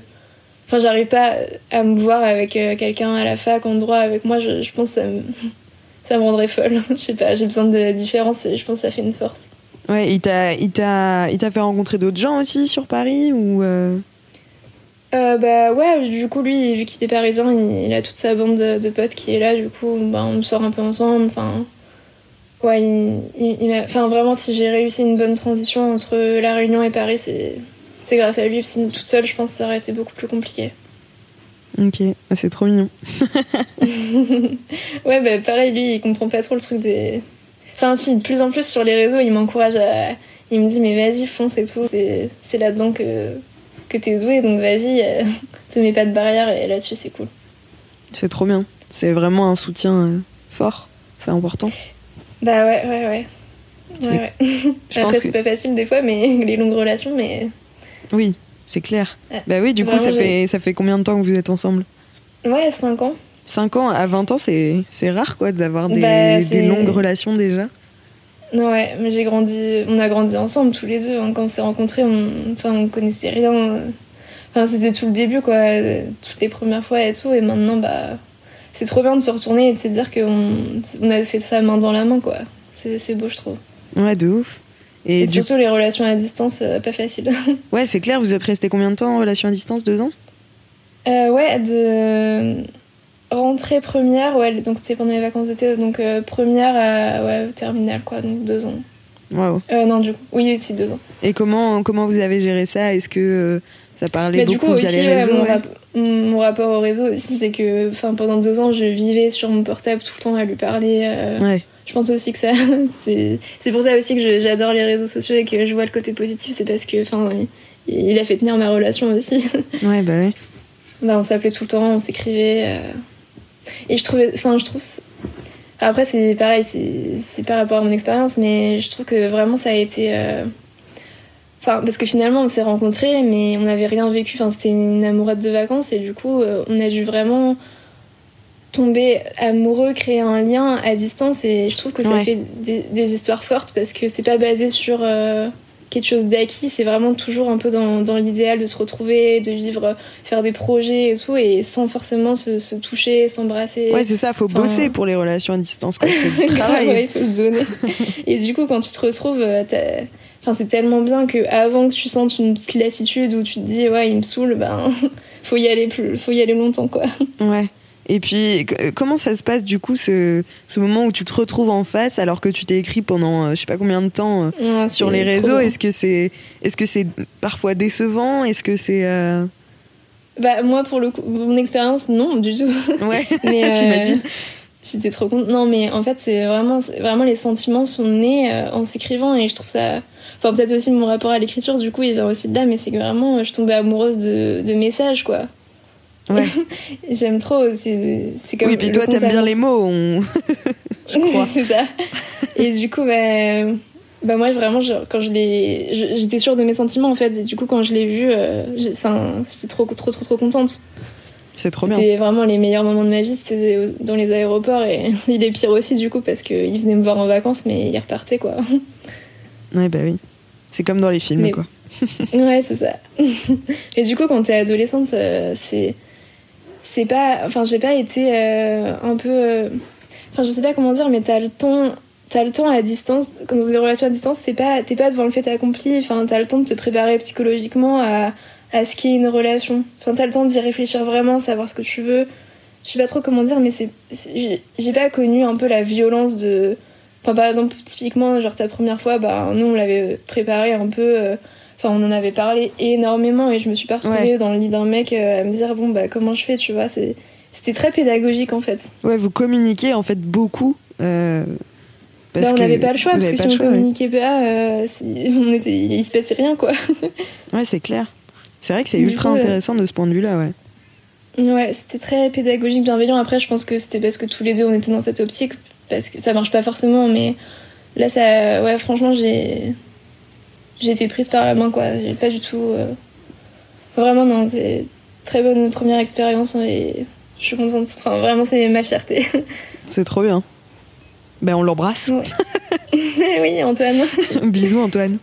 Speaker 2: Enfin, j'arrive pas à me voir avec euh, quelqu'un à la fac en droit avec moi, je, je pense que ça me, ça me rendrait folle. je sais pas, j'ai besoin de différence et je pense que ça fait une force.
Speaker 3: Ouais, il t'a, il t'a, il t'a fait rencontrer d'autres gens aussi sur Paris ou euh,
Speaker 2: Euh, bah ouais, du coup, lui, vu qu'il est parisien, il, il a toute sa bande de, de potes qui est là, du coup, bah, on sort un peu ensemble, enfin. Ouais, il, il- enfin vraiment, si j'ai réussi une bonne transition entre La Réunion et Paris, c'est, c'est grâce à lui, parce que toute seule, je pense que ça aurait été beaucoup plus compliqué.
Speaker 3: Ok, c'est trop mignon.
Speaker 2: Ouais, bah pareil, lui, il comprend pas trop le truc des. Enfin, si, de plus en plus sur les réseaux, il m'encourage à. Il me dit, mais vas-y, fonce et tout, c'est, là-dedans que, que t'es doué, donc vas-y, euh, te mets pas de barrière, et là-dessus, c'est cool.
Speaker 3: C'est trop bien. C'est vraiment un soutien euh, fort. C'est important.
Speaker 2: Bah ouais, ouais, ouais. Ouais, ouais.
Speaker 3: Je
Speaker 2: Après, c'est
Speaker 3: que
Speaker 2: pas facile des fois, mais les longues relations, mais.
Speaker 3: oui, c'est clair.
Speaker 2: Ouais.
Speaker 3: Bah oui, du coup, ça fait, ça fait combien de temps que vous êtes ensemble?
Speaker 2: Ouais, 5 ans.
Speaker 3: 5 ans à 20 ans, c'est, rare quoi d'avoir des,
Speaker 2: Bah,
Speaker 3: des longues relations déjà.
Speaker 2: Ouais, mais j'ai grandi. On a grandi ensemble tous les deux. hein. Quand on s'est rencontrés, on... Enfin, on connaissait rien. Enfin, c'était tout le début, quoi. Toutes les premières fois et tout. Et maintenant, bah. C'est trop bien de se retourner et de se dire qu'on on a fait ça main dans la main, quoi. C'est beau, je trouve.
Speaker 3: Ouais, de ouf. Et,
Speaker 2: surtout les relations à distance, euh, pas facile.
Speaker 3: ouais, c'est clair, vous êtes resté combien de temps en relation à distance? Deux ans?
Speaker 2: Euh, ouais, de rentrée première, ouais, donc c'était pendant les vacances d'été, donc euh, première à ouais, terminale, quoi, donc deux ans.
Speaker 3: Waouh.
Speaker 2: Euh, non, du coup, oui, aussi deux ans.
Speaker 3: Et comment, comment vous avez géré ça? Est-ce que euh, ça parlait
Speaker 2: Mais du
Speaker 3: beaucoup
Speaker 2: coup,
Speaker 3: via
Speaker 2: aussi,
Speaker 3: les réseaux
Speaker 2: mon,
Speaker 3: ouais?
Speaker 2: rap- mon rapport au réseau aussi, c'est que pendant deux ans, je vivais sur mon portable tout le temps à lui parler. euh,
Speaker 3: Ouais.
Speaker 2: Je pense aussi que ça. c'est pour ça aussi que j'adore les réseaux sociaux et que je vois le côté positif, c'est parce que enfin, il, il a fait tenir ma relation aussi.
Speaker 3: Ouais, bah ouais.
Speaker 2: Bah, on s'appelait tout le temps, on s'écrivait. euh, Et je trouvais. Enfin, je trouve. Après, c'est pareil, c'est par rapport à mon expérience, mais je trouve que vraiment ça a été. euh, Enfin, parce que finalement, on s'est rencontrés, mais on n'avait rien vécu. Enfin, c'était une amourette de vacances, et du coup, euh, on a dû vraiment tomber amoureux, créer un lien à distance, et je trouve que ça
Speaker 3: Ouais.
Speaker 2: fait des, des histoires fortes parce que c'est pas basé sur. euh, quelque chose d'acquis, c'est vraiment toujours un peu dans, dans l'idéal de se retrouver, de vivre, faire des projets et tout, et sans forcément se, se toucher, s'embrasser.
Speaker 3: Ouais, c'est ça, faut
Speaker 2: Enfin-
Speaker 3: bosser pour les relations à distance, quoi. C'est du
Speaker 2: Grave,
Speaker 3: travail.
Speaker 2: ouais, il faut se donner. et du coup, quand tu te retrouves, euh, enfin, c'est tellement bien que avant que tu sentes une petite lassitude où tu te dis ouais, il me saoule, ben faut y aller plus, faut y aller longtemps quoi.
Speaker 3: Ouais. Et puis, euh, comment ça se passe du coup, ce, ce moment où tu te retrouves en face alors que tu t'es écrit pendant euh, je sais pas combien de temps euh,
Speaker 2: Ouais,
Speaker 3: sur les réseaux? Est-ce que c'est est -ce c'est parfois décevant? Est-ce que c'est. euh,
Speaker 2: Bah, moi, pour le coup, mon expérience, non, du tout.
Speaker 3: Ouais,
Speaker 2: Mais, euh,
Speaker 3: j'imagine.
Speaker 2: J'étais trop contente. Non, mais en fait, c'est vraiment, vraiment les sentiments sont nés en s'écrivant et je trouve ça. Enfin, peut-être aussi mon rapport à l'écriture, du coup, il vient aussi de là, mais c'est que vraiment, je tombais amoureuse de, de messages, quoi.
Speaker 3: Ouais.
Speaker 2: J'aime trop. C'est comme.
Speaker 3: Oui, puis toi, t'aimes bien les mots. on- Je crois.
Speaker 2: c'est ça. Et du coup, bah, bah moi, vraiment, quand je l'ai. J'étais sûre de mes sentiments, en fait. Et du coup, quand je l'ai vu, euh, j'étais trop, trop, trop, trop contente.
Speaker 3: C'est trop bien.
Speaker 2: C'était vraiment les meilleurs moments de ma vie, c'était dans les aéroports. Et il est pire aussi, du coup, parce qu'il venait me voir en vacances, mais il repartait, quoi.
Speaker 3: Ouais, bah oui. C'est comme dans les films,
Speaker 2: Mais-
Speaker 3: quoi.
Speaker 2: Ouais, c'est ça. Et du coup, quand t'es adolescente, euh, c'est. C'est pas. Enfin, j'ai pas été euh, un peu. euh, Enfin, je sais pas comment dire, mais t'as le temps. T'as le temps à distance, quand dans des relations à distance, c'est pas, t'es pas devant le fait accompli, enfin, t'as le temps de te préparer psychologiquement à, à ce qu'est une relation. Enfin, t'as le temps d'y réfléchir vraiment, savoir ce que tu veux. Je sais pas trop comment dire, mais c'est, j'ai pas connu un peu la violence de. Enfin, par exemple, typiquement, genre ta première fois, bah, nous, on l'avait préparé un peu. euh, Enfin, on en avait parlé énormément et je me suis pas retrouvée
Speaker 3: Ouais.
Speaker 2: dans le lit d'un mec euh, à me dire, bon, bah, comment je fais, tu vois. C'était très pédagogique en fait.
Speaker 3: Ouais, vous communiquez en fait beaucoup. euh, parce
Speaker 2: Bah, on n'avait pas le choix parce que si on
Speaker 3: choix, ouais.
Speaker 2: communiquait pas, euh, on était, il se passait rien quoi.
Speaker 3: Ouais, c'est clair. C'est vrai que c'est ultra
Speaker 2: coup, euh,
Speaker 3: intéressant de ce point de vue-là, ouais.
Speaker 2: Ouais, c'était très pédagogique, bienveillant. Après, je pense que c'était parce que tous les deux on était dans cette optique, parce que ça marche pas forcément, mais là, ça, ouais, franchement, j'ai, j'ai été prise par la main, quoi. J'ai pas du tout, euh, vraiment, non, c'est très bonne première expérience et je suis contente. Enfin, vraiment, c'est ma fierté.
Speaker 3: C'est trop bien. Ben, on l'embrasse.
Speaker 2: oui, Antoine.
Speaker 3: Bisous, Antoine.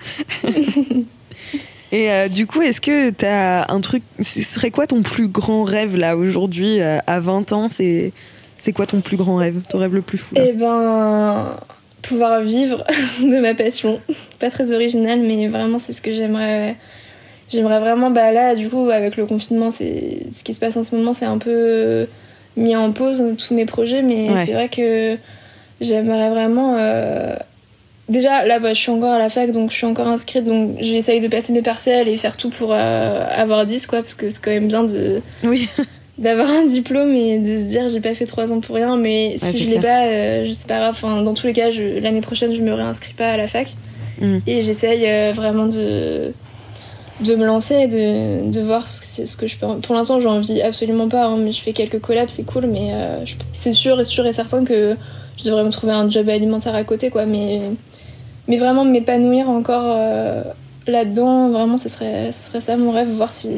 Speaker 3: Et euh, du coup, est-ce que t'as un truc. Ce serait quoi ton plus grand rêve là aujourd'hui, euh, à 20 ans C'est c'est quoi ton plus grand rêve Ton rêve le plus fou là?
Speaker 2: Eh ben, pouvoir vivre de ma passion. Pas très original, mais vraiment, c'est ce que j'aimerais. J'aimerais vraiment, bah là, du coup, avec le confinement, c'est ce qui se passe en ce moment, c'est un peu mis en pause tous mes projets, mais
Speaker 3: Ouais.
Speaker 2: c'est vrai que j'aimerais vraiment. euh, Déjà, là, bah, je suis encore à la fac, donc je suis encore inscrite, donc j'essaye de passer mes partiels et faire tout pour euh, avoir 10, quoi, parce que c'est quand même bien de
Speaker 3: Oui.
Speaker 2: D'avoir un diplôme et de se dire j'ai pas fait trois ans pour rien mais
Speaker 3: Ouais,
Speaker 2: si
Speaker 3: c'est
Speaker 2: je l'ai pas euh, je sais pas grave enfin, dans tous les cas l'année prochaine je me réinscris pas à la fac
Speaker 3: Mm.
Speaker 2: et j'essaye euh, vraiment de de me lancer et de, de voir ce, que- ce que je peux pour l'instant j'en vis absolument pas hein, mais je fais quelques collabs c'est cool mais euh, c'est sûr et sûr et certain que je devrais me trouver un job alimentaire à côté quoi mais mais vraiment m'épanouir encore euh, là-dedans vraiment ce serait ce serait ça mon rêve voir si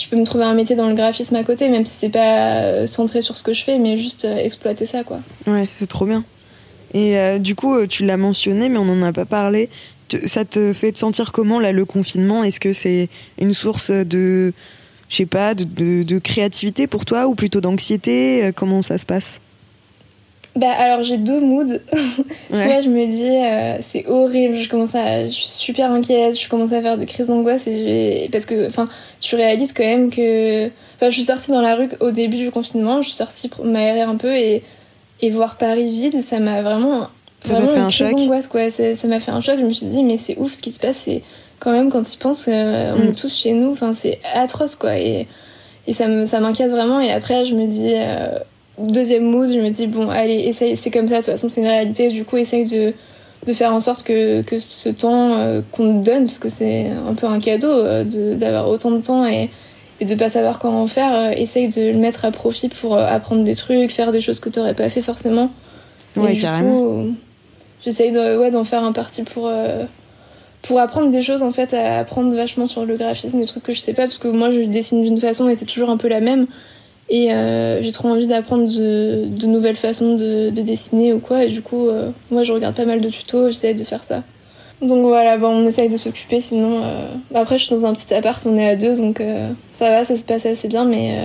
Speaker 2: je peux me trouver un métier dans le graphisme à côté, même si c'est pas euh, centré sur ce que je fais, mais juste euh, exploiter ça, quoi.
Speaker 3: Ouais, c'est trop bien. Et euh, du coup, tu l'as mentionné, mais on n'en a pas parlé. Ça te fait te sentir comment là le confinement? Est-ce que c'est une source de, je sais pas, de, de- créativité pour toi ou plutôt d'anxiété? Comment ça se passe?
Speaker 2: Bah, alors j'ai deux moods.
Speaker 3: Ouais.
Speaker 2: Soit je me dis, euh, c'est horrible, je commence à. Je suis super inquiète, je commence à faire des crises d'angoisse, et parce que, enfin, tu réalises quand même que. Enfin, je suis sortie dans la rue au début du confinement, je suis sortie pour m'aérer un peu et, et voir Paris vide, ça m'a vraiment.
Speaker 3: Ça
Speaker 2: vraiment
Speaker 3: fait
Speaker 2: une
Speaker 3: un
Speaker 2: crise
Speaker 3: choc
Speaker 2: d'angoisse, quoi. Ça m'a fait un choc, je me suis dit, mais c'est ouf ce qui se passe, c'est quand même quand tu penses, euh, on
Speaker 3: Mm.
Speaker 2: est tous chez nous, enfin, c'est atroce, quoi. Et, et ça me- ça m'inquiète vraiment, et après, je me dis. euh, deuxième mood, je me dis, bon, allez, essaye, c'est comme ça, de toute façon, c'est une réalité, du coup, essaye de, de faire en sorte que, que ce temps euh, qu'on te donne, parce que c'est un peu un cadeau euh, de- d'avoir autant de temps et, et de pas savoir comment en faire, euh, essaye de le mettre à profit pour apprendre des trucs, faire des choses que tu pas fait forcément.
Speaker 3: Ouais,
Speaker 2: et du
Speaker 3: carrément.
Speaker 2: j'essaye ouais, d'en faire un parti pour, pour apprendre des choses, en fait, à apprendre vachement sur le graphisme, des trucs que je sais pas, parce que moi, je dessine d'une façon et c'est toujours un peu la même. Et euh, j'ai trop envie d'apprendre de, nouvelles façons de, de dessiner ou quoi. Et du coup, euh, moi, je regarde pas mal de tutos, j'essaie de faire ça. Donc voilà, bon, on essaye de s'occuper, sinon... euh, Après, je suis dans un petit appart, on est à deux, donc ça va, ça se passe assez bien, mais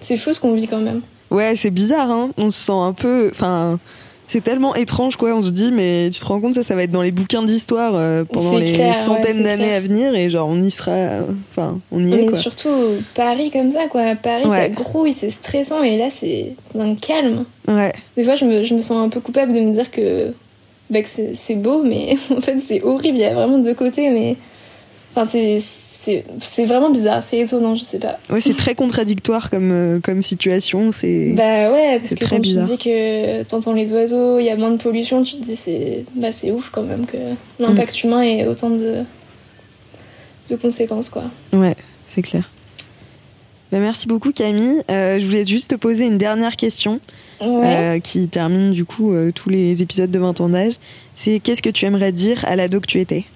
Speaker 2: c'est fou ce qu'on vit quand même.
Speaker 3: Ouais, c'est bizarre, hein On se sent un peu. Enfin, c'est tellement étrange, quoi. On se dit, mais tu te rends compte, ça, ça va être dans les bouquins d'histoire euh, pendant les
Speaker 2: clair,
Speaker 3: centaines d'années à venir, et genre, on y sera. euh, Enfin, on y est, quoi.
Speaker 2: surtout, Paris comme ça, quoi. Paris,
Speaker 3: Ouais.
Speaker 2: ça grouille, c'est stressant, et là, c'est un calme.
Speaker 3: Ouais.
Speaker 2: Des fois, je me, je me sens un peu coupable de me dire que, bah, que c'est c'est beau, mais en fait, c'est horrible. Il y a vraiment deux côtés, mais. Enfin, c'est c'est vraiment bizarre, c'est étonnant, je sais pas.
Speaker 3: Ouais, c'est très contradictoire comme, euh, comme situation. C'est
Speaker 2: bah ouais, parce que quand tu dis que t'entends les oiseaux, il y a moins de pollution, tu te dis c'est bah, ouf quand même que l'impact mm. humain ait autant de, de conséquences quoi.
Speaker 3: Ouais, c'est clair. Bah, merci beaucoup Camille. Euh, je voulais juste te poser une dernière question euh, qui termine du coup tous les épisodes de 20 ans d'âge. C'est qu'est-ce que tu aimerais dire à l'ado que tu étais?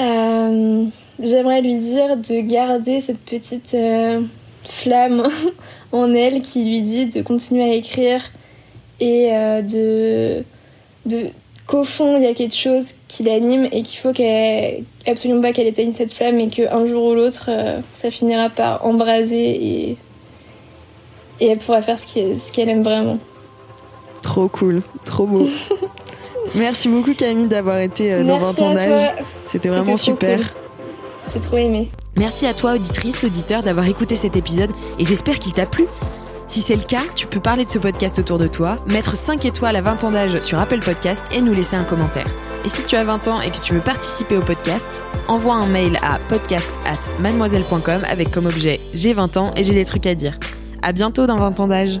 Speaker 2: Euh, j'aimerais lui dire de garder cette petite euh, flamme en elle qui lui dit de continuer à écrire et euh, de, de qu'au fond il y a quelque chose qui l'anime et qu'il faut qu'elle absolument pas qu'elle éteigne cette flamme et qu'un jour ou l'autre ça finira par embraser et, et elle pourra faire ce qu'elle aime vraiment.
Speaker 3: Trop cool, trop beau. Merci beaucoup Camille d'avoir été dans 20 ans d'âge. C'était vraiment super.
Speaker 2: J'ai trop aimé.
Speaker 1: Merci à toi, auditrice, auditeur, d'avoir écouté cet épisode et j'espère qu'il t'a plu. Si c'est le cas, tu peux parler de ce podcast autour de toi, mettre 5 étoiles à 20 ans d'âge sur Apple Podcast et nous laisser un commentaire. Et si tu as 20 ans et que tu veux participer au podcast, envoie un mail à podcast at mademoiselle.com avec comme objet J'ai 20 ans et j'ai des trucs à dire. À bientôt dans 20 ans d'âge.